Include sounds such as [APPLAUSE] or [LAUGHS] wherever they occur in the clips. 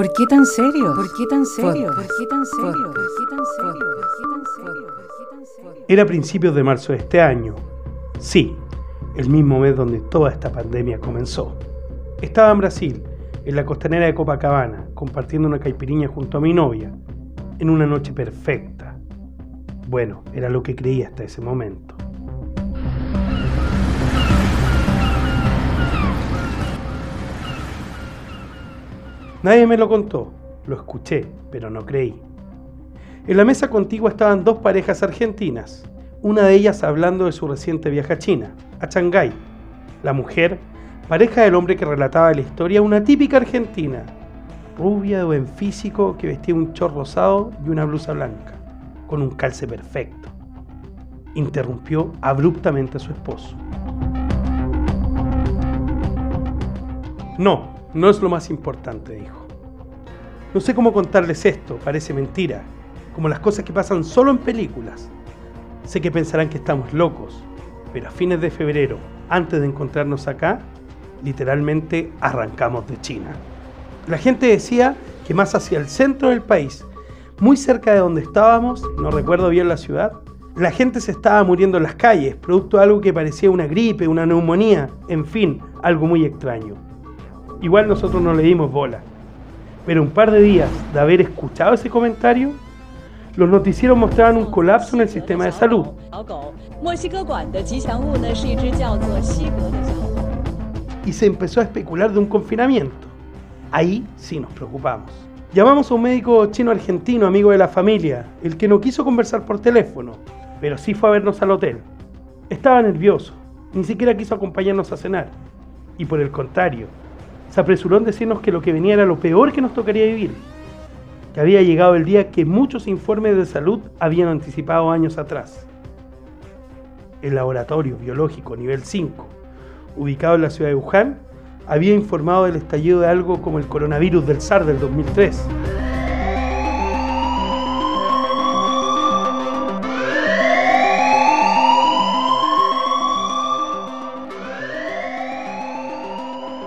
¿Por qué tan serio? ¿Por qué tan serio? ¿Por qué tan serio? ¿Por qué tan serio? ¿Por qué tan serio? ¿Por qué tan serio? Era principios de marzo de este año. Sí, el mismo mes donde toda esta pandemia comenzó. Estaba en Brasil, en la costanera de Copacabana, compartiendo una caipiriña junto a mi novia, en una noche perfecta. Bueno, era lo que creía hasta ese momento. Nadie me lo contó, lo escuché, pero no creí. En la mesa contigua estaban dos parejas argentinas, una de ellas hablando de su reciente viaje a China, a Shanghái. La mujer, pareja del hombre que relataba la historia, una típica argentina, rubia de buen físico que vestía un chor rosado y una blusa blanca, con un calce perfecto. Interrumpió abruptamente a su esposo. No, no es lo más importante, dijo. No sé cómo contarles esto, parece mentira, como las cosas que pasan solo en películas. Sé que pensarán que estamos locos, pero a fines de febrero, antes de encontrarnos acá, literalmente arrancamos de China. La gente decía que más hacia el centro del país, muy cerca de donde estábamos, no recuerdo bien la ciudad, la gente se estaba muriendo en las calles, producto de algo que parecía una gripe, una neumonía, en fin, algo muy extraño. Igual nosotros no le dimos bola. Pero un par de días de haber escuchado ese comentario, los noticieros mostraban un colapso en el sistema de salud. Y se empezó a especular de un confinamiento. Ahí sí nos preocupamos. Llamamos a un médico chino-argentino, amigo de la familia, el que no quiso conversar por teléfono, pero sí fue a vernos al hotel. Estaba nervioso, ni siquiera quiso acompañarnos a cenar. Y por el contrario, se apresuró en decirnos que lo que venía era lo peor que nos tocaría vivir, que había llegado el día que muchos informes de salud habían anticipado años atrás. El laboratorio biológico nivel 5, ubicado en la ciudad de Wuhan, había informado del estallido de algo como el coronavirus del SARS del 2003.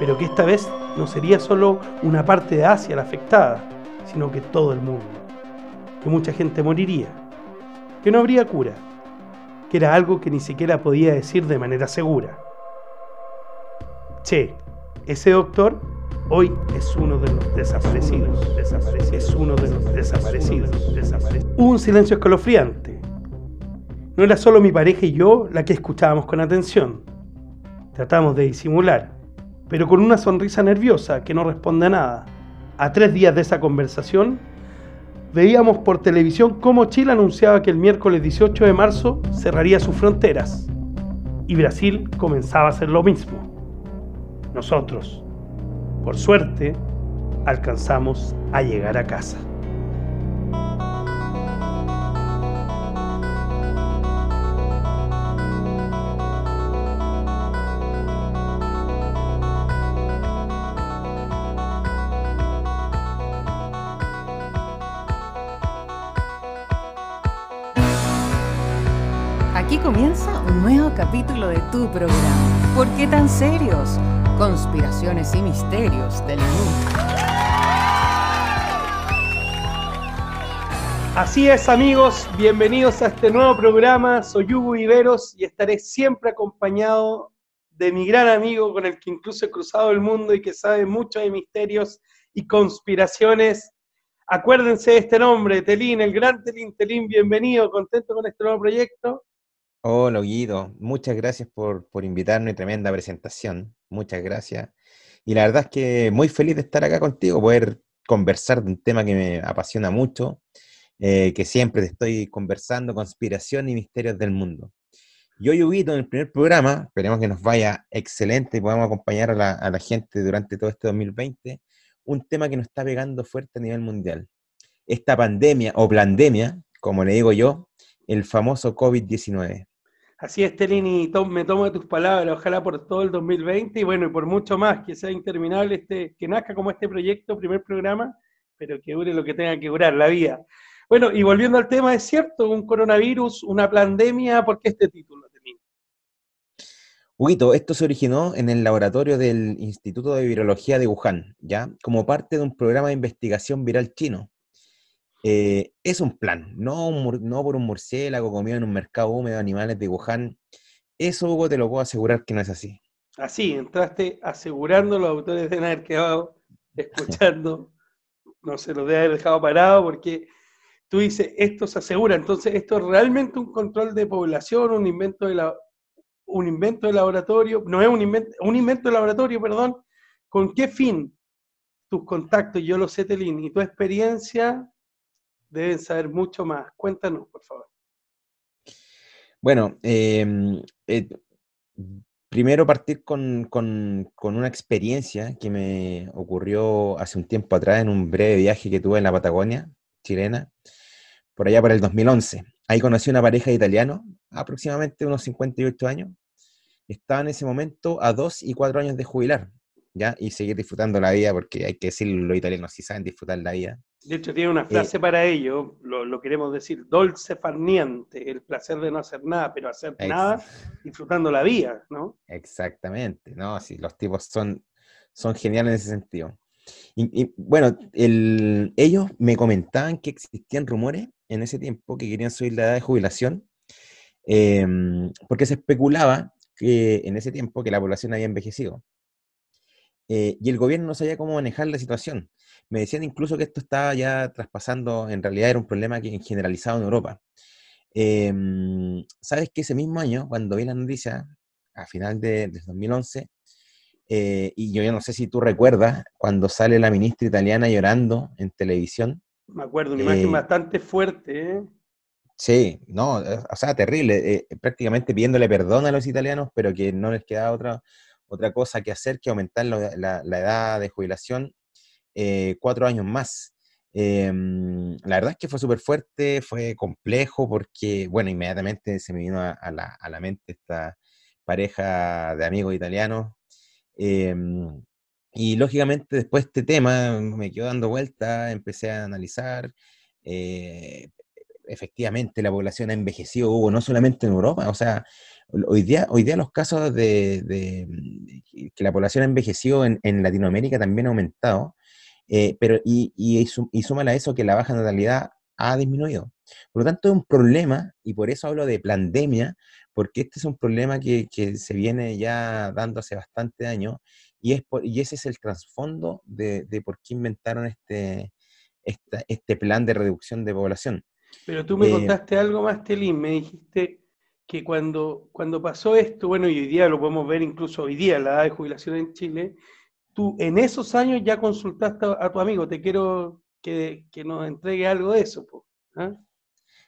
Pero que esta vez no sería solo una parte de Asia la afectada, sino que todo el mundo, que mucha gente moriría, que no habría cura, que era algo que ni siquiera podía decir de manera segura. Che, ese doctor hoy es uno de los desaparecidos, desaparecidos, es uno de los desaparecidos, desaparecidos. Un silencio escalofriante. No era solo mi pareja y yo la que escuchábamos con atención. Tratamos de disimular, pero con una sonrisa nerviosa que no responde a nada. A tres días de esa conversación, veíamos por televisión cómo Chile anunciaba que el miércoles 18 de marzo cerraría sus fronteras y Brasil comenzaba a hacer lo mismo. Nosotros, por suerte, alcanzamos a llegar a casa. Capítulo de tu programa. ¿Por qué tan serios? Conspiraciones y misterios del mundo. Así es amigos, bienvenidos a este nuevo programa. Soy Hugo Viveros y estaré siempre acompañado de mi gran amigo con el que incluso he cruzado el mundo y que sabe mucho de misterios y conspiraciones. Acuérdense de este nombre, Telín, el gran Telín. Telín, bienvenido, contento con este nuevo proyecto. Hola, Guido. Muchas gracias por, por invitarme. Tremenda presentación. Muchas gracias. Y la verdad es que muy feliz de estar acá contigo, poder conversar de un tema que me apasiona mucho, eh, que siempre te estoy conversando, conspiración y misterios del mundo. Y hoy, Huguito, en el primer programa, esperemos que nos vaya excelente y podamos acompañar a la, a la gente durante todo este 2020, un tema que nos está pegando fuerte a nivel mundial. Esta pandemia o pandemia, como le digo yo, el famoso COVID-19. Así es, to- me tomo de tus palabras, ojalá por todo el 2020 y bueno, y por mucho más, que sea interminable este, que nazca como este proyecto, primer programa, pero que dure lo que tenga que durar, la vida. Bueno, y volviendo al tema, es cierto, un coronavirus, una pandemia, ¿por qué este título, Telín? Huguito, esto se originó en el laboratorio del Instituto de Virología de Wuhan, ¿ya? Como parte de un programa de investigación viral chino. Eh, es un plan, no, no por un murciélago comido en un mercado húmedo de animales de Wuhan. Eso, Hugo, te lo puedo asegurar que no es así. Así, entraste asegurando, los autores deben haber quedado [LAUGHS] escuchando, no se los debe haber dejado parado porque tú dices, esto se asegura, entonces esto es realmente un control de población, un invento de, la, un invento de laboratorio, no es un invento, un invento de laboratorio, perdón, ¿con qué fin? Tus contactos, yo lo sé, Telín, y tu experiencia deben saber mucho más. Cuéntanos, por favor. Bueno, em, eh, primero partir con, con, una experiencia que me ocurrió hace un tiempo atrás en un breve viaje que tuve en la Patagonia chilena, por allá por el 2011. Ahí conocí una pareja de italianos, aproximadamente unos 58 años. Estaba en ese momento a dos y cuatro años de jubilar, ¿ya? Y seguir disfrutando la vida, porque hay que decirlo, los italianos sí saben disfrutar la vida. De hecho, tiene una frase para ello, lo, queremos decir, dolce farniente, el placer de no hacer nada, pero hacer nada disfrutando la vida, ¿no? Exactamente, ¿no? Sí, los tipos son, son geniales en ese sentido. Y, bueno, ellos me comentaban que existían rumores en ese tiempo que querían subir la edad de jubilación, em, porque se especulaba que en ese tiempo que la población había envejecido. Eh, y el gobierno no sabía cómo manejar la situación. Me decían incluso que esto estaba ya traspasando, en realidad era un problema que generalizado en Europa. Em, Sabes que ese mismo año, cuando vi la noticia, a final de, 2011, eh, y yo ya no sé si tú recuerdas, cuando sale la ministra italiana llorando en televisión. Me acuerdo, una imagen eh, bastante fuerte. ¿eh? Sí, no, o sea, terrible, prácticamente pidiéndole perdón a los italianos, pero que no les queda otra, otra cosa que hacer que aumentar la, edad de jubilación eh, cuatro años más. Em, la verdad es que fue súper fuerte, fue complejo porque, bueno, inmediatamente se me vino a, la, mente esta pareja de amigos italianos. Em, y lógicamente después de este tema me quedó dando vuelta, empecé a analizar. Eh, efectivamente la población ha envejecido, no solamente en Europa, o sea, hoy día, hoy día los casos de, que la población ha envejecido en, en Latinoamérica también ha aumentado. Eh, pero, y, y, y súmale a eso que la baja natalidad ha disminuido. Por lo tanto, es un problema, y por eso hablo de pandemia, porque este es un problema que, que se viene ya dando hace bastante años, y, es y ese es el trasfondo de, de, por qué inventaron este, este plan de reducción de población. Pero tú me eh, contaste algo más, Telín, me dijiste que cuando, cuando pasó esto, bueno, y hoy día lo podemos ver incluso hoy día, la edad de jubilación en Chile, tú en esos años ya consultaste a, tu amigo, te quiero que, nos entregue algo de eso. ¿ah?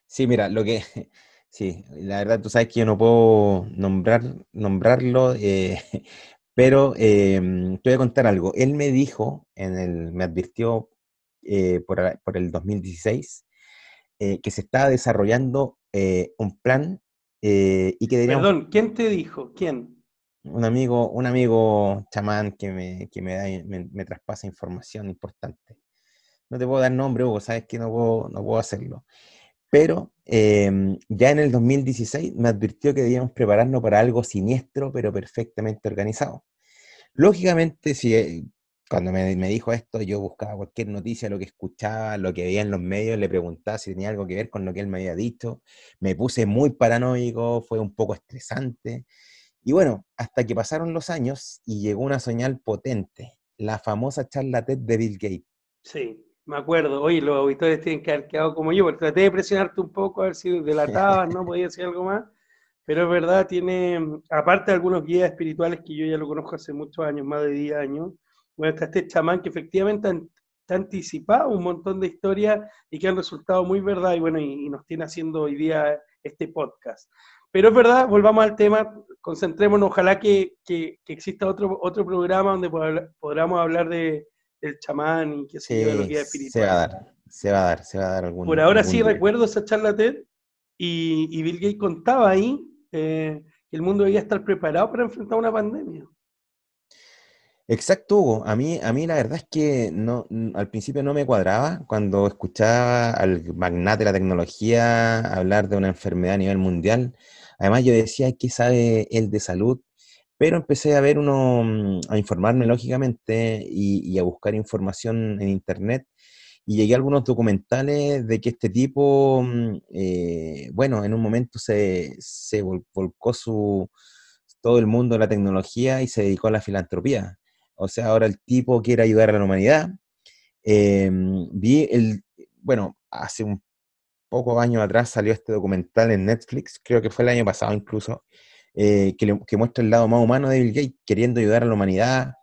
Sí, mira, lo que, [LAUGHS] sí, la verdad tú sabes que yo no puedo nombrar, nombrarlo, eh, [LAUGHS] pero em, te voy a contar algo. Él me dijo, en el, me advirtió eh, por, por, el 2016, eh, que se estaba desarrollando un plan y que Perdón, ¿quién te dijo? ¿Quién? un amigo, un amigo chamán que me, que me, da, me, traspasa información importante. No te puedo dar nombre, Hugo, sabes que no puedo, no puedo hacerlo. Pero em, ya en el 2016 me advirtió que debíamos prepararnos para algo siniestro, pero perfectamente organizado. Lógicamente, si, eh, cuando me, me, dijo esto, yo buscaba cualquier noticia, lo que escuchaba, lo que veía en los medios, le preguntaba si tenía algo que ver con lo que él me había dicho. Me puse muy paranoico, fue un poco estresante. Y bueno, hasta que pasaron los años y llegó una señal potente, la famosa charla TED de Bill Gates. Sí, me acuerdo. Oye, los auditores tienen que haber quedado como yo, porque traté de presionarte un poco a ver si delatabas, ¿no? Podía decir algo más. Pero es verdad, tiene, aparte de algunos guías espirituales que yo ya lo conozco hace muchos años, más de 10 años, bueno, está este chamán que efectivamente ha anticipado un montón de historias y que han resultado muy verdad y bueno, y nos tiene haciendo hoy día este podcast. Pero es verdad, volvamos al tema, concentrémonos, ojalá que, exista otro, otro programa donde podamos hablar de, del chamán y qué sé yo, de los guías espirituales. Se va a dar, se va a dar, se va a dar algún Por ahora sí recuerdo esa charla TED y, Bill Gates contaba ahí eh, que el mundo debía estar preparado para enfrentar una pandemia. Exacto, Hugo. A mí, a mí la verdad es que no, al principio no me cuadraba cuando escuchaba al magnate de la tecnología hablar de una enfermedad a nivel mundial. Además, yo decía, ¿qué sabe él de salud? Pero empecé a ver uno, mm, a informarme lógicamente y, a buscar información en internet y llegué a algunos documentales de que este tipo, mm, eh, bueno, en un momento se, se volcó su, todo el mundo de la tecnología y se dedicó a la filantropía. O sea, ahora el tipo quiere ayudar a la humanidad. Em, vi el, bueno, hace un poco años atrás salió este documental en Netflix, creo que fue el año pasado incluso, eh, que, muestra el lado más humano de Bill Gates, queriendo ayudar a la humanidad.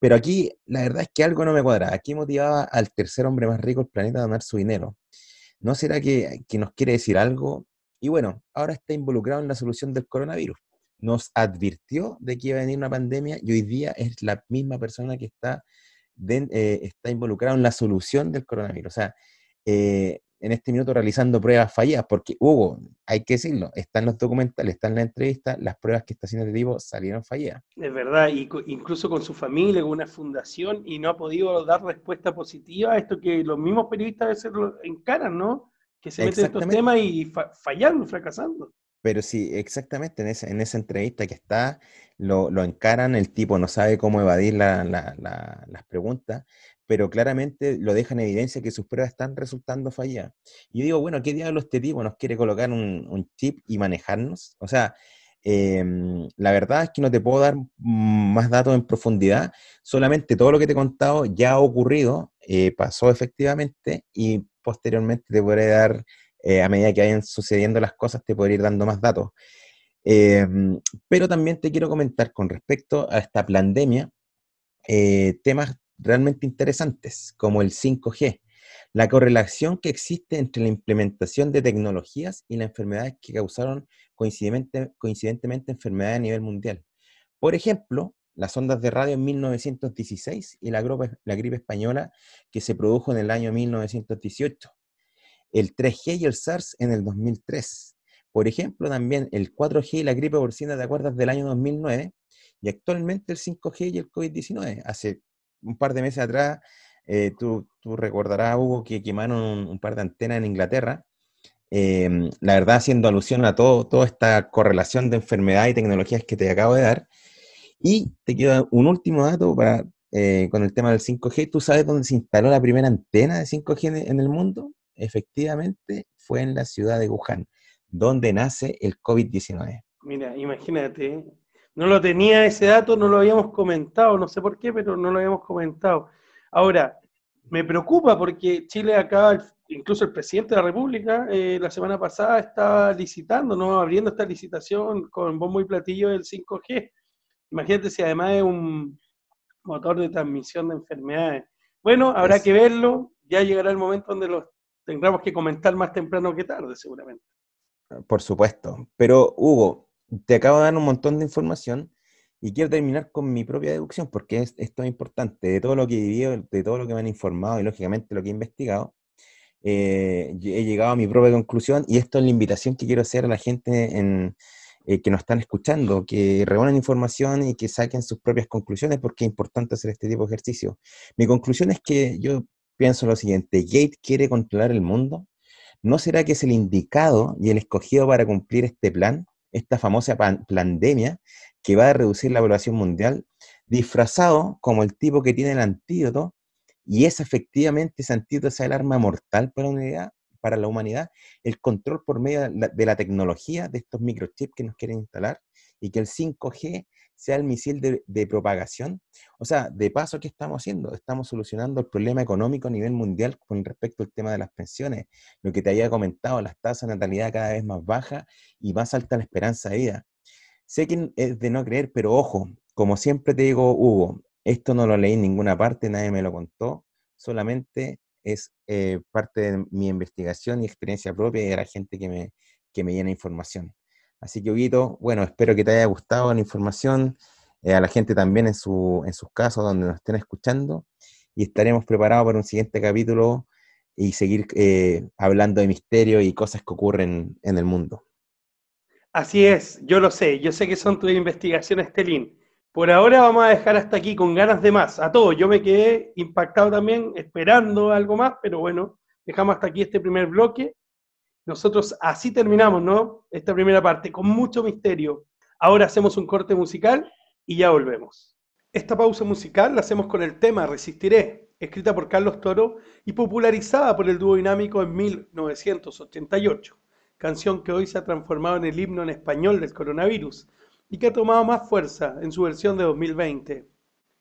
Pero aquí la verdad es que algo no me cuadra. Aquí motivaba al tercer hombre más rico del planeta a donar su dinero. ¿No será que nos quiere decir algo? Y bueno, ahora está involucrado en la solución del coronavirus. Nos advirtió de que iba a venir una pandemia y hoy día es la misma persona que está, eh, está involucrado en la solución del coronavirus. O sea, eh, en este minuto realizando pruebas fallidas, porque Hugo, hay que decirlo, están los documentales, están en la entrevista, las pruebas que está haciendo el tipo salieron fallidas. Es verdad, y incluso con su familia, con una fundación, y no ha podido dar respuesta positiva a esto que los mismos periodistas a veces lo encaran, ¿no? Que se meten en estos temas y fallando, fracasando. Pero sí, exactamente, en esa, en esa entrevista que está, lo, lo encaran, el tipo no sabe cómo evadir la, las preguntas, pero claramente lo deja en evidencia que sus pruebas están resultando falladas. Y yo digo, bueno, ¿qué diablo este tipo nos quiere colocar un, chip y manejarnos? O sea, em, la verdad es que no te puedo dar más datos en profundidad, solamente todo lo que te he contado ya ha ocurrido, eh, pasó efectivamente y posteriormente te podré dar eh, a medida que vayan sucediendo las cosas, te podré ir dando más datos. Em, pero también te quiero comentar con respecto a esta pandemia, eh, temas realmente interesantes, como el 5G, la correlación que existe entre la implementación de tecnologías y las enfermedades que causaron coincidentemente enfermedades a nivel mundial. Por ejemplo, las ondas de radio en 1916 y la, la gripe española que se produjo en el año 1918 el 3G y el SARS en el 2003. Por ejemplo, también el 4G y la gripe porcina, ¿te acuerdas? Del año 2009. Y actualmente el 5G y el COVID-19. Hace un par de meses atrás, eh, tú, recordarás, Hugo, que quemaron un, par de antenas en Inglaterra. Em, la verdad, haciendo alusión a todo, toda esta correlación de enfermedad y tecnologías que te acabo de dar. Y te quiero un último dato para, eh, con el tema del 5G. ¿Tú sabes dónde se instaló la primera antena de 5G en el mundo? Efectivamente fue en la ciudad de Wuhan, donde nace el COVID-19. Mira, imagínate, no lo tenía ese dato, no lo habíamos comentado, no sé por qué, pero no lo habíamos comentado. Ahora, me preocupa porque Chile acaba, incluso el presidente de la República, eh, la semana pasada estaba licitando, ¿no? abriendo esta licitación con bombo y platillo del 5G. Imagínate si además es un motor de transmisión de enfermedades. Bueno, habrá que verlo, ya llegará el momento donde los tendremos que comentar más temprano que tarde, seguramente. Por supuesto. Pero, Hugo, te acabo de dar un montón de información y quiero terminar con mi propia deducción, porque es, esto es importante. De todo lo que he vivido, de todo lo que me han informado y, lógicamente, lo que he investigado, eh, he llegado a mi propia conclusión y esto es la invitación que quiero hacer a la gente en, eh, que nos están escuchando, que reúnan información y que saquen sus propias conclusiones, porque es importante hacer este tipo de ejercicio. Mi conclusión es que yo pienso lo siguiente, Gate quiere controlar el mundo. ¿No será que es el indicado y el escogido para cumplir este plan, esta famosa pandemia que va a reducir la población mundial, disfrazado como el tipo que tiene el antídoto y es efectivamente ese antídoto, esa el arma mortal para la, humanidad, para la humanidad, el control por medio de la tecnología de estos microchips que nos quieren instalar y que el 5G sea el misil de, propagación. O sea, de paso, ¿qué estamos haciendo? Estamos solucionando el problema económico a nivel mundial con respecto al tema de las pensiones. Lo que te había comentado, las tasas de natalidad cada vez más bajas y más alta la esperanza de vida. Sé que es de no creer, pero ojo, como siempre te digo, Hugo, esto no lo leí en ninguna parte, nadie me lo contó, solamente es eh, parte de mi investigación y experiencia propia y de la gente que me, que me llena información. Así que, Huguito, bueno, espero que te haya gustado la información, eh, a la gente también en, su, en sus casos donde nos estén escuchando, y estaremos preparados para un siguiente capítulo y seguir eh, hablando de misterio y cosas que ocurren en el mundo. Así es, yo lo sé, yo sé que son tus investigaciones, Telín. Por ahora vamos a dejar hasta aquí con ganas de más. A todos, yo me quedé impactado también, esperando algo más, pero bueno, dejamos hasta aquí este primer bloque. Nosotros así terminamos, ¿no? Esta primera parte, con mucho misterio. Ahora hacemos un corte musical y ya volvemos. Esta pausa musical la hacemos con el tema Resistiré, escrita por Carlos Toro y popularizada por el dúo dinámico en 1988, canción que hoy se ha transformado en el himno en español del coronavirus y que ha tomado más fuerza en su versión de 2020.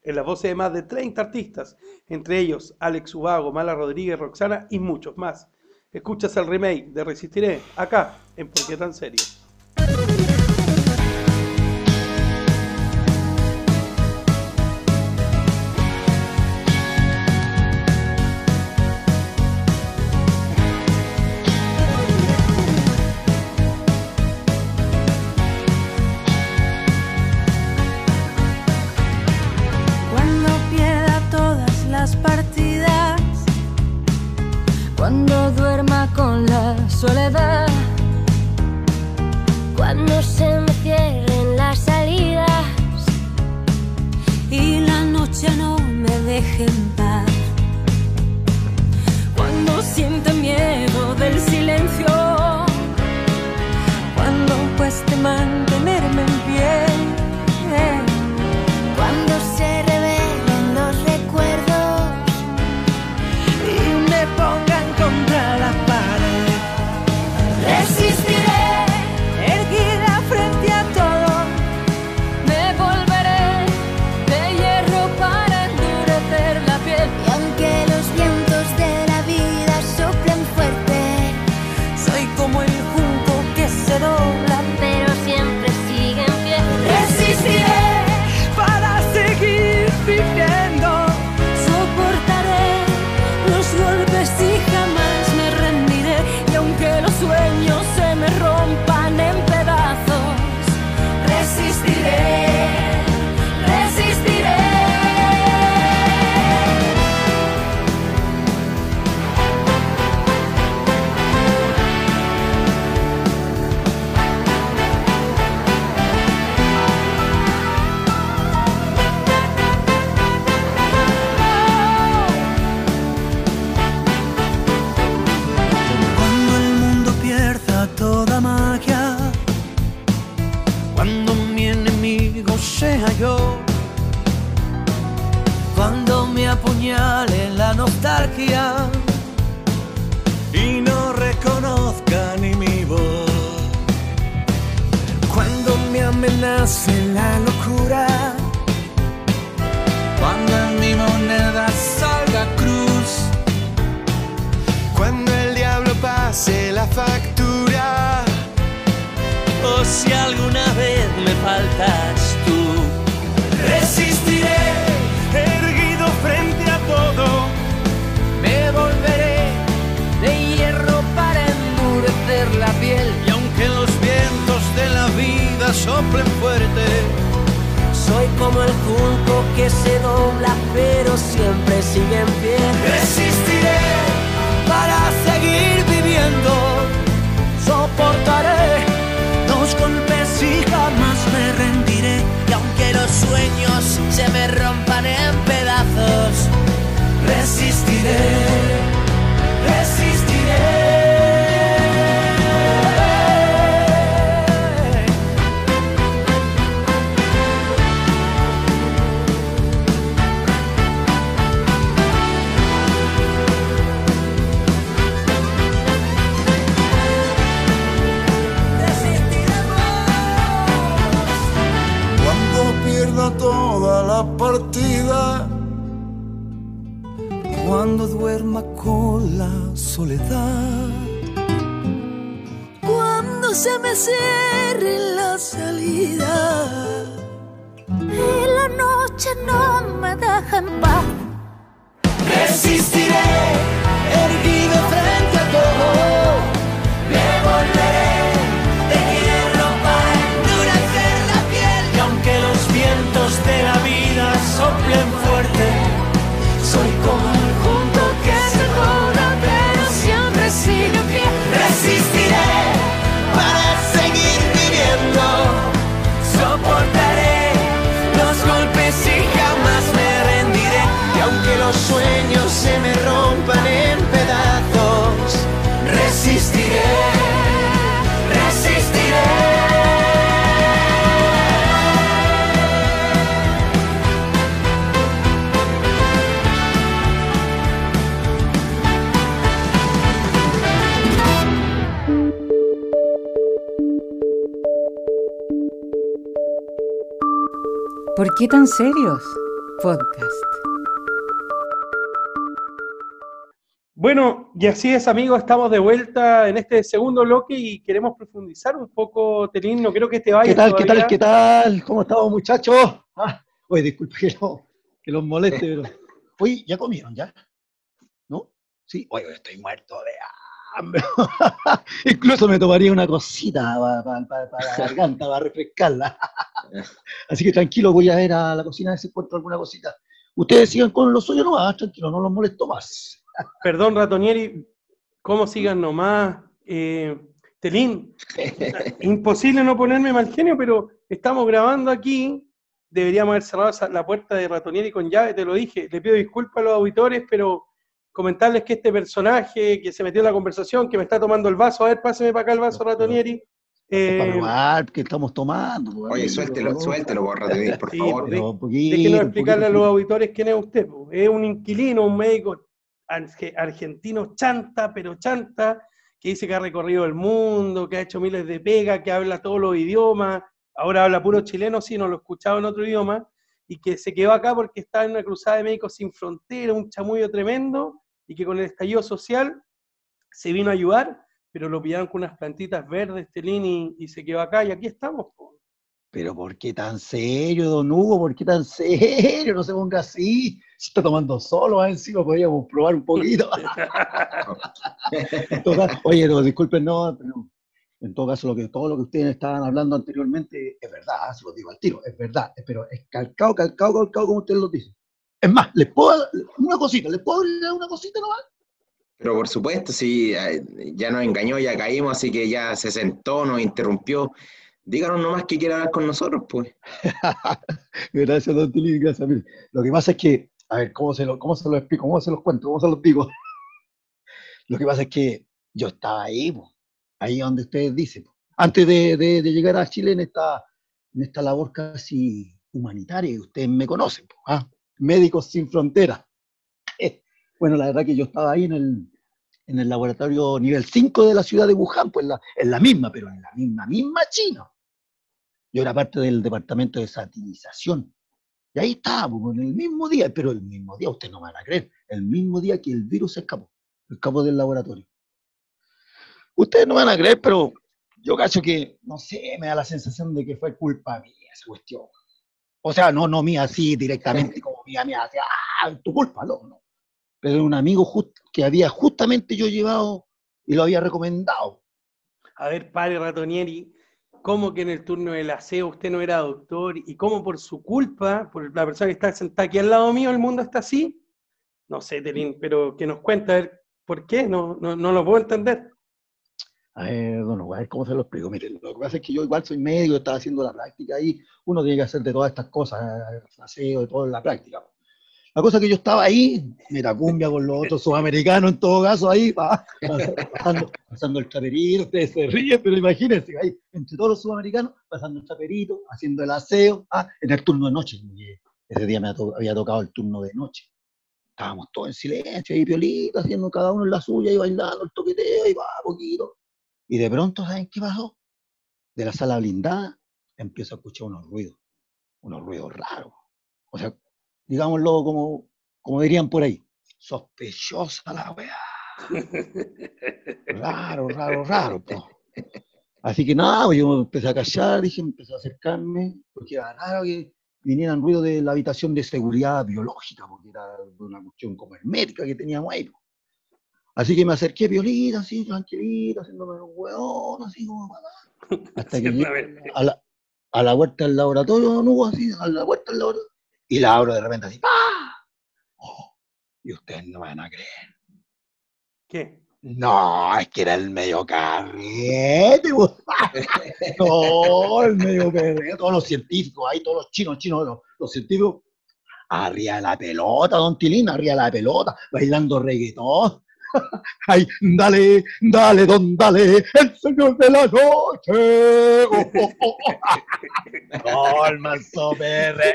En las voces de más de 30 artistas, entre ellos Alex Ubago, Mala Rodríguez, Roxana y muchos más. Escuchas el remake de Resistiré acá en Porque tan serio. Soy como el junco que se dobla, pero siempre sigue en pie. Resistiré para seguir viviendo. Soportaré dos golpes y jamás me rendiré. Y aunque los sueños se me rompan en pedazos, resistiré. toda la partida. Cuando duerma con la soledad. Cuando se me cierre la salida. Y la noche no me deja en paz. Resistiré qué tan serios? Podcast. Bueno, y así es, amigos, estamos de vuelta en este segundo bloque y queremos profundizar un poco, Telín, no creo que te vayas ¿Qué tal, qué tal, qué tal? ¿Cómo estamos, muchachos? Ah, oye, disculpe que, lo- que los moleste, pero... Oye, ¿ya comieron, ya? ¿No? Sí. Oye, estoy muerto de. [LAUGHS] Incluso me tomaría una cosita para la garganta, para refrescarla. [LAUGHS] Así que tranquilo, voy a ir a la cocina a ver si encuentro alguna cosita. Ustedes sigan con lo suyo nomás, tranquilo, no los molesto más. [LAUGHS] Perdón, Ratonieri, ¿cómo sigan nomás? Eh, Telín, imposible no ponerme mal genio, pero estamos grabando aquí. Deberíamos haber cerrado la puerta de Ratonieri con llave, te lo dije. Le pido disculpas a los auditores, pero comentarles que este personaje que se metió en la conversación, que me está tomando el vaso, a ver, páseme para acá el vaso, Ratonieri. Es para Eh, probar que estamos tomando. pues, Oye, suéltelo, suéltelo, por Ratoneri, por Sí, favor. de- poquito, Déjenos explicarle a los auditores quién es usted. po. Es un inquilino, un médico arge- argentino chanta, pero chanta, que dice que ha recorrido el mundo, que ha hecho miles de pegas, que habla todos los idiomas, ahora habla puro chileno, sí, no lo escuchaba en otro idioma, y que se quedó acá porque está en una cruzada de médicos sin frontera, un chamullo tremendo, y que con el estallido social se vino a ayudar, pero lo pillaron con unas plantitas verdes, Telín, y, y se quedó acá, y aquí estamos. po. Pero ¿por qué tan serio, don Hugo? ¿Por qué tan serio? No se ponga así. Se está tomando solo, más encima podríamos probar un poquito. [LAUGHS] Caso- Oye, no, disculpen, no, pero en todo caso, lo que, todo lo que ustedes estaban hablando anteriormente es verdad, ah, se lo digo al tiro, es verdad, pero es calcado, calcado, calcado, como ustedes lo dicen. Es más, les puedo, una cosita, les puedo abrir una cosita nomás. Pero por supuesto, sí, eh, ya nos engañó, ya caímos, así que ya se sentó, nos interrumpió. Díganos nomás que quiere hablar con nosotros, pues. [LAUGHS] Gracias, don Tilly, gracias. Mire, Lo que pasa es que, a ver, ¿cómo se, lo, ¿cómo se lo explico? ¿Cómo se los cuento? ¿Cómo se los digo? [LAUGHS] Lo que pasa es que yo estaba ahí, po, ahí donde ustedes dicen, po. antes de, de- de llegar a Chile en esta, en esta labor casi humanitaria, ustedes me conocen, po, ¿ah? Médicos Sin Fronteras. [LAUGHS] Bueno, la verdad que yo estaba ahí en el, en el laboratorio nivel 5 de la ciudad de Wuhan, pues en la, misma, pero en la misma, misma China. Yo era parte del departamento de satinización. Y ahí estábamos, en el mismo día, pero el mismo día, ustedes no van a creer, el mismo día que el virus escapó, escapó del laboratorio. Ustedes no van a creer, pero yo cacho que, no sé, me da la sensación de que fue culpa mía esa cuestión. O sea, no, no mía así directamente mía, mía, así, ah, tu culpa, no. Pero un amigo que había justamente yo llevado y lo había recomendado. A ver, padre Ratonieri, ¿cómo que en el turno del aseo usted no era doctor? ¿Y cómo por su culpa, por la persona que está sentada aquí al lado mío, el mundo está así? No sé, Telín, pero que nos cuenta, a ver, ¿por qué? No, no, no lo puedo entender. A ver, bueno, a ver cómo se lo explico. Miren, lo que pasa es que yo igual soy médico, estaba haciendo la práctica ahí. Uno tiene que hacer de todas estas cosas, aseo, de todo en la práctica. La cosa es que yo estaba ahí, mira, cumbia con los otros sudamericanos en todo caso, ahí, pa, pasando, el chaperito, ustedes se ríen, pero imagínense, ahí, entre todos los sudamericanos, pasando el chaperito, haciendo el aseo, ah, en el turno de noche, ese día me había tocado el turno de noche. Estábamos todos en silencio, ahí piolita, haciendo cada uno en la suya y bailando el toqueteo, y va, poquito. Y de pronto, ¿saben qué pasó? De la sala blindada empiezo a escuchar unos ruidos, unos ruidos raros. O sea, digámoslo como, como dirían por ahí, sospechosa la weá. Raro, raro, raro. po. Así que nada, pues, yo empecé a callar, dije, empecé a acercarme, porque era raro que vinieran ruidos de la habitación de seguridad biológica, porque era una cuestión como hermética que teníamos ahí. Así que me acerqué violita, así, tranquilito, haciéndome un hueón, así como para [LAUGHS] Hasta que a la, a la vuelta del laboratorio, don Hugo, así, a la vuelta del laboratorio, y la abro de repente así. Oh, y ustedes no van a creer. ¿Qué? No, es que era el medio carrete. [LAUGHS] No, el medio carrete, todos los científicos, ahí todos los chinos, chinos, los, los científicos, arriba de la pelota, don Tilín, arriba de la pelota, bailando reggaetón. Ay, dale, dale, don, dale, el señor de la noche. Oh, oh, oh, oh. No, el manso perreo,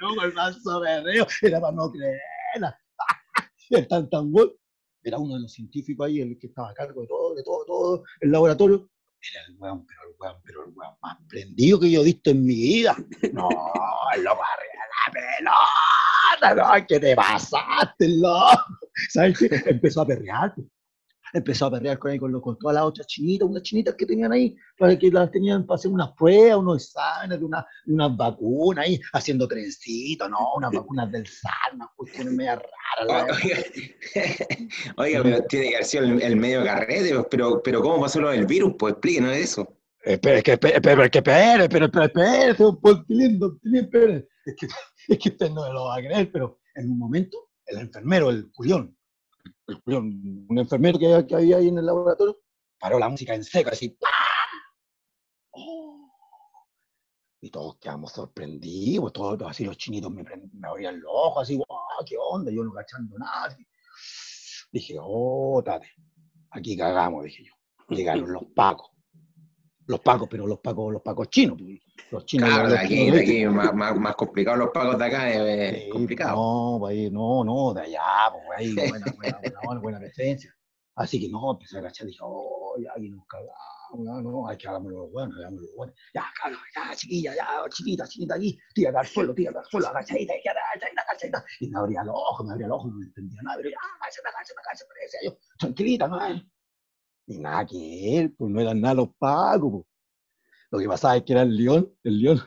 don Hugo, el manso perreo, era para no creerla. [LAUGHS] El tan tan era uno de los científicos ahí, el que estaba a cargo de todo, de todo, todo el laboratorio. Era el weón, pero el weón, pero el weón más prendido que yo he visto en mi vida. [LAUGHS] No, arriba de la pelota, no, ¿qué te pasaste, loco? ¿Sabes? Empezó a perrear, pues. Empezó a perrear con, ahí, con, con todas las otras chinitas, unas chinitas que tenían ahí, para que las tenían para hacer unas pruebas, unos exámenes, de una- unas vacunas ahí, haciendo trencitos, ¿no? Unas vacunas del SAR, unas cuestiones medio raras. la verdad. Oiga, [LAUGHS] oiga, pero tiene que haber sido el, el medio carrete, pues, pero, pero ¿cómo pasó lo del virus? Pues explíquenos eso. Espera, es que, espera, espera, es que espera, espera, espera, espere. Es que, [LAUGHS] es que usted no lo va a creer, pero en un momento, el enfermero, el Julián, un enfermero que, había- ahí en el laboratorio, paró la música en seco, así. ¡Oh! Y todos quedamos sorprendidos, todos, así los chinitos me, me abrían los ojos, así. ¿Qué onda? Yo no cachando nada. Dije, oh, tate, aquí cagamos, dije yo. Llegaron los pacos los pacos, pero los pacos, los pacos chinos, pues, los chinos. Claro, los de aquí, chinos de aquí más, más, más complicado los pagos de acá, es Sí, complicado. No, pues ahí, no, no, de allá, pues ahí, [LAUGHS] buena, buena, buena, buena, presencia. Así que no, empecé a agachar, dije, oh, ya, aquí nos cagamos, no, no, hay que hagámoslo los buenos, hagámoslo los buenos. Ya, caga, ya, chiquilla, ya, chiquita, chiquita aquí, tírate al suelo, tírate al suelo, agachadita, agachadita, agachadita. Y me abría los ojos, me abría los ojos, no entendía nada, pero ya, agachate, agachate, agachate, decía yo, tranquilita, no. Y nada que él, pues no eran nada los pagos, pues. Lo que pasaba es que era el león, el león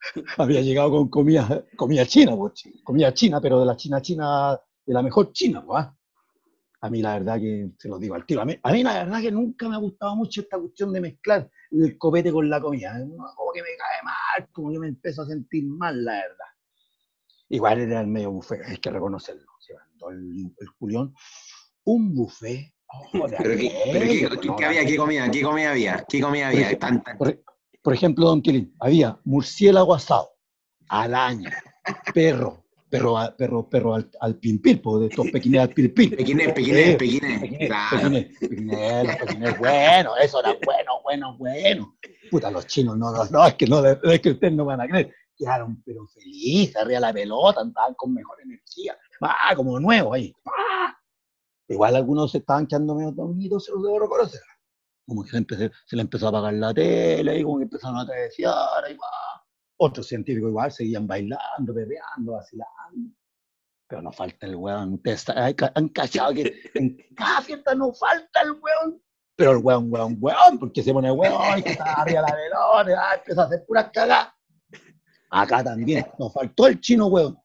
[LAUGHS] había llegado con comida, comida china, pues, comida china, pero de la china china, de la mejor china, pues. ah. A mí la verdad que, se los digo al tiro, a mí, a mí la verdad que nunca me ha gustado mucho esta cuestión de mezclar el copete con la comida. Como que me cae mal, como que me empiezo a sentir mal, la verdad. Igual era el medio buffet, hay que reconocerlo. Se mandó el, el Julián un buffet. Oh, Pero, ¿qué, pero qué- había? ¿Qué comida? ¿Qué comida había? ¿Qué comida había? ejemplo, Tan- tan- Por, por ejemplo, Don Quilín, había murciélago asado, araña, perro, perro, a- perro, perro al, al pimpil, de estos pequines al pilpil. Pequinés, pequinés, pequinés. Pequinés, Claro. pequinés, pequinés, pequinés, bueno, eso era bueno, bueno, bueno. Puta, los chinos, no, no, no, es que no, es que ustedes no van a creer. Quedaron pero felices, arriba la pelota, andaban con mejor energía. Ah, como nuevo ahí. Ah. Igual algunos se estaban quedando medio dormidos, se los debo reconocer. Como que se, se le empezó a apagar la tele, y como que empezaron a trecear, ahí va. Otros científicos igual seguían bailando, perreando, vacilando. Pero no falta el weón. Ustedes han cachado que en cada fiesta no falta el weón. Pero el weón, weón, weón, porque se pone weón, que está arriba la pelota, ah, empieza a hacer puras cagadas. Acá también, nos faltó el chino, weón.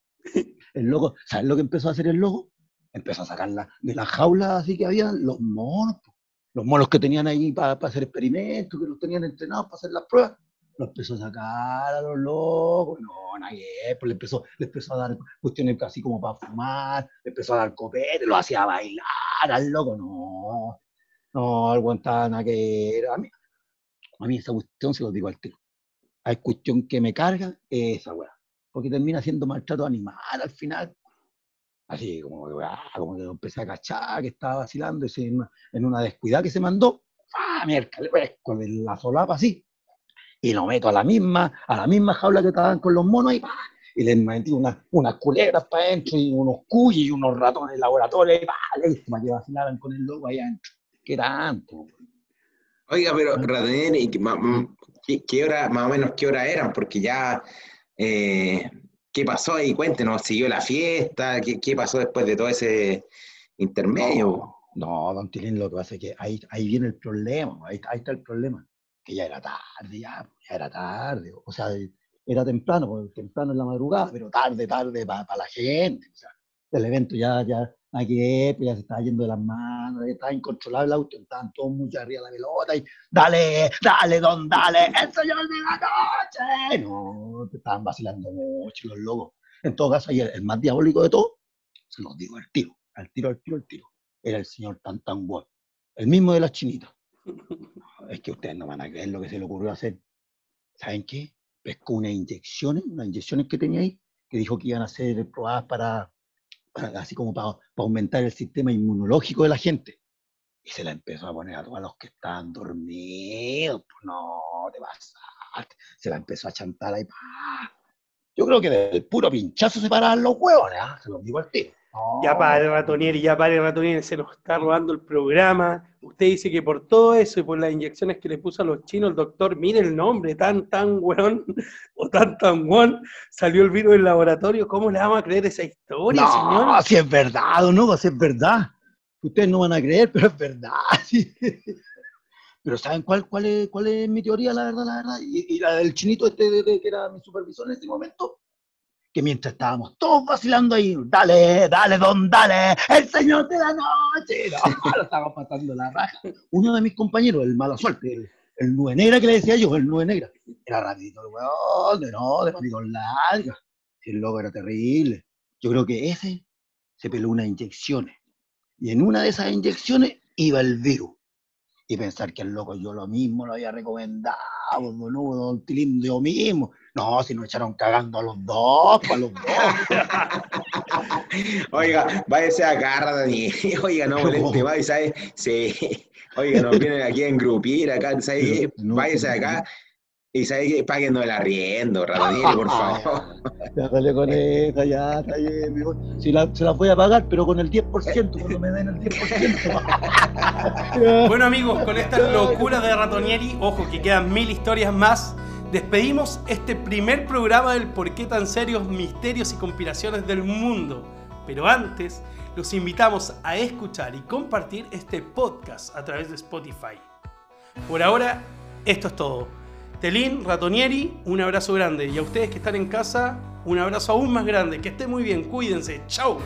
El loco, ¿sabes lo que empezó a hacer el loco? Empezó a sacarla de las jaulas así que habían los monos, los monos que tenían ahí para hacer experimentos, que los tenían entrenados para hacer las pruebas. Los empezó a sacar a los locos, no, nadie, pues le empezó, le empezó a dar cuestiones así como para fumar, le empezó a dar copete, lo hacía bailar al loco, no, no, aguantaba nada que. A mí, a mí esa cuestión se lo digo al tiro. Hay cuestión que me carga, esa weá. Porque termina siendo maltrato animal al final. Así como que, ah, como que lo empecé a cachar, que estaba vacilando, y en, una, en una descuidada que se mandó, ¡ah, miércoles! Con la solapa así. Y lo meto a la misma, a la misma jaula que estaban con los monos y ¡pah! Y les metí unas, unas culebras para adentro y unos cuyes y unos ratones de laboratorio y listo, para que vacilaran con el loco ahí adentro. ¿Qué tanto? Oiga, pero Ratonel, ¿y qué, ma- ma- qué- qué hora, más o menos qué hora eran? Porque ya, eh, ¿qué pasó ahí? Cuéntenos, ¿siguió la fiesta? ¿Qué, qué pasó después de todo ese intermedio? No, no, don Tilín, lo que pasa es que ahí, ahí viene el problema, ahí, ahí está el problema, que ya era tarde, ya, ya era tarde, o sea, era temprano, temprano en la madrugada, pero tarde, tarde para la gente, o sea, el evento ya, ya, ver, pues ya se estaba yendo de las manos, ya estaba incontrolable el auto, estaban todos muy arriba de la pelota y dale, dale, don, dale, el señor de la noche, no, te estaban vacilando mucho los locos. En todo caso, ahí el, el más diabólico de todo, se los digo al tiro, al tiro, al tiro, al tiro era el señor Tan Tan Boy, el mismo de las chinitas. [LAUGHS] Es que ustedes no van a creer lo que se le ocurrió hacer. ¿Saben qué? Pescó unas inyecciones, unas inyecciones que tenía ahí, que dijo que iban a ser probadas para- [CLEARS THROAT] así como para, para aumentar el sistema inmunológico de la gente. Y se la empezó a poner a todos los que estaban dormidos. Pues no, te pasaste. Se la empezó a chantar ahí. Yo creo que del puro pinchazo se paraban los huevos, ¿ah? Se los digo al tiro. Ya pare Ratonieri, ya pare Ratonieri, se nos está robando el programa. Usted dice que por todo eso y por las inyecciones que le puso a los chinos, el doctor, mire el nombre, tan tan weón, [LAUGHS] o tan tan weón, salió el virus del laboratorio. ¿Cómo le vamos a creer esa historia, No, señor? si es verdad, don Hugo, si es verdad. Ustedes no van a creer, pero es verdad. [LAUGHS] Pero ¿saben cuál, cuál, es, cuál es mi teoría, la verdad, la verdad? Y, y la del chinito este de- de- que era mi supervisor en ese momento, que mientras estábamos todos vacilando ahí, dale, dale, don, dale, el señor de la noche, [LAUGHS] no, lo estábamos pasando la raja. Uno de mis compañeros, el mala suerte, el, el nube negra que le decía yo, el nube negra, era rapidito el weón, de no, de manitos largas. El loco era terrible. Yo creo que ese se peló unas inyecciones. Y en una de esas inyecciones iba el virus. Y pensar que el loco yo lo mismo lo había recomendado, Hugo, don Tilín, yo mismo. No, si nos echaron cagando a los dos, para los dos. [LAUGHS] Oiga, váyase acá, Dani. [LAUGHS] Oiga, no moleste más, ¿sabes? Sí. [LAUGHS] Oiga, nos vienen aquí a engrupir acá, ¿sabes? Váyase no. acá. Y ¿sabes qué? Páguenos el arriendo, Ratonieri, por favor. Ya sale con esa, ya, está bien. Si la, se las voy a pagar, pero con el 10%, cuando me den el 10%. Bueno amigos, con esta locura de Ratonieri, ojo que quedan mil historias más, despedimos este primer programa del Por qué tan serios misterios y conspiraciones del mundo. Pero antes, los invitamos a escuchar y compartir este podcast a través de Spotify. Por ahora, esto es todo. Telín, Ratonieri, un abrazo grande. Y a ustedes que están en casa, un abrazo aún más grande. Que estén muy bien, cuídense. ¡Chao!